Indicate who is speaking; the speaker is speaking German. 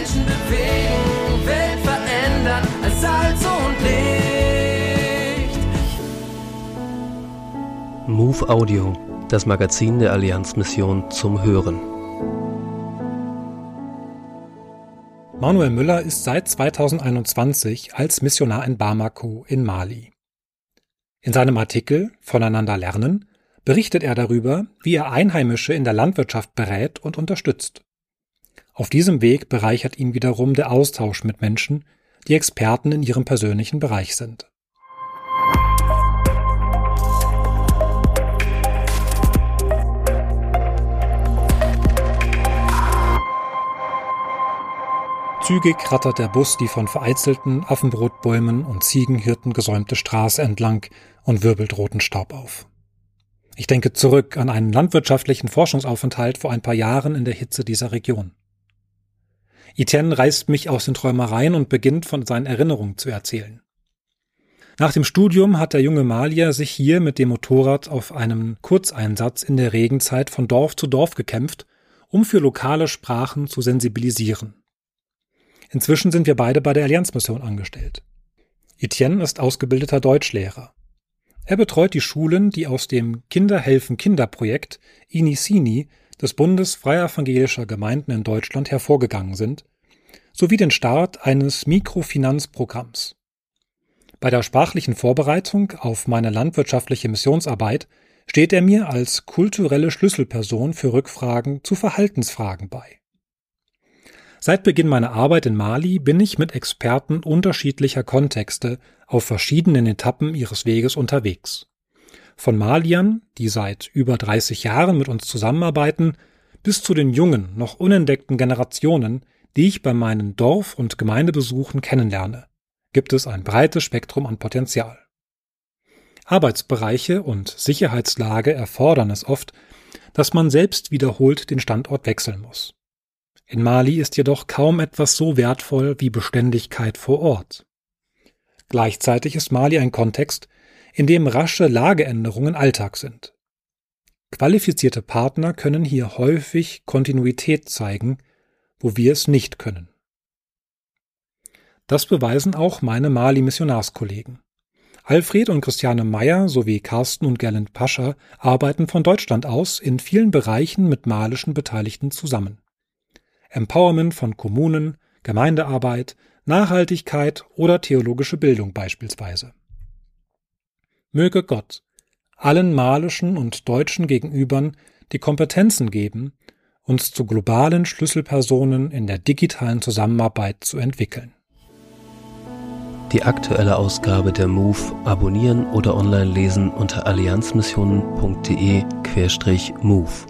Speaker 1: Menschen bewegen, Welt verändern als Salz und Licht.
Speaker 2: Move Audio, das Magazin der Allianzmission zum Hören.
Speaker 3: Manuel Müller ist seit 2021 als Missionar in Bamako in Mali. In seinem Artikel Voneinander lernen berichtet er darüber, wie er Einheimische in der Landwirtschaft berät und unterstützt. Auf diesem Weg bereichert ihn wiederum der Austausch mit Menschen, die Experten in ihrem persönlichen Bereich sind. Zügig rattert der Bus die von vereinzelten Affenbrotbäumen und Ziegenhirten gesäumte Straße entlang und wirbelt roten Staub auf. Ich denke zurück an einen landwirtschaftlichen Forschungsaufenthalt vor ein paar Jahren in der Hitze dieser Region. Etienne reißt mich aus den Träumereien und beginnt von seinen Erinnerungen zu erzählen. Nach dem Studium hat der junge Malier sich hier mit dem Motorrad auf einem Kurzeinsatz in der Regenzeit von Dorf zu Dorf gekämpft, um für lokale Sprachen zu sensibilisieren. Inzwischen sind wir beide bei der Allianzmission angestellt. Etienne ist ausgebildeter Deutschlehrer. Er betreut die Schulen, die aus dem Kinderhelfen Kinderprojekt Inisini des Bundes Freier Evangelischer Gemeinden in Deutschland hervorgegangen sind, sowie den Start eines Mikrofinanzprogramms. Bei der sprachlichen Vorbereitung auf meine landwirtschaftliche Missionsarbeit steht er mir als kulturelle Schlüsselperson für Rückfragen zu Verhaltensfragen bei. Seit Beginn meiner Arbeit in Mali bin ich mit Experten unterschiedlicher Kontexte auf verschiedenen Etappen ihres Weges unterwegs. Von Maliern, die seit über 30 Jahren mit uns zusammenarbeiten, bis zu den jungen, noch unentdeckten Generationen, die ich bei meinen Dorf- und Gemeindebesuchen kennenlerne, gibt es ein breites Spektrum an Potenzial. Arbeitsbereiche und Sicherheitslage erfordern es oft, dass man selbst wiederholt den Standort wechseln muss. In Mali ist jedoch kaum etwas so wertvoll wie Beständigkeit vor Ort. Gleichzeitig ist Mali ein Kontext, in dem rasche Lageänderungen Alltag sind. Qualifizierte Partner können hier häufig Kontinuität zeigen, wo wir es nicht können. Das beweisen auch meine Mali-Missionarskollegen. Alfred und Christiane Meyer sowie Carsten und Gerland Pascha arbeiten von Deutschland aus in vielen Bereichen mit malischen Beteiligten zusammen. Empowerment von Kommunen, Gemeindearbeit, Nachhaltigkeit oder theologische Bildung beispielsweise. Möge Gott allen malischen und deutschen Gegenübern die Kompetenzen geben, uns zu globalen Schlüsselpersonen in der digitalen Zusammenarbeit zu entwickeln.
Speaker 2: Die aktuelle Ausgabe der MOVE abonnieren oder online lesen unter allianzmissionen.de-MOVE.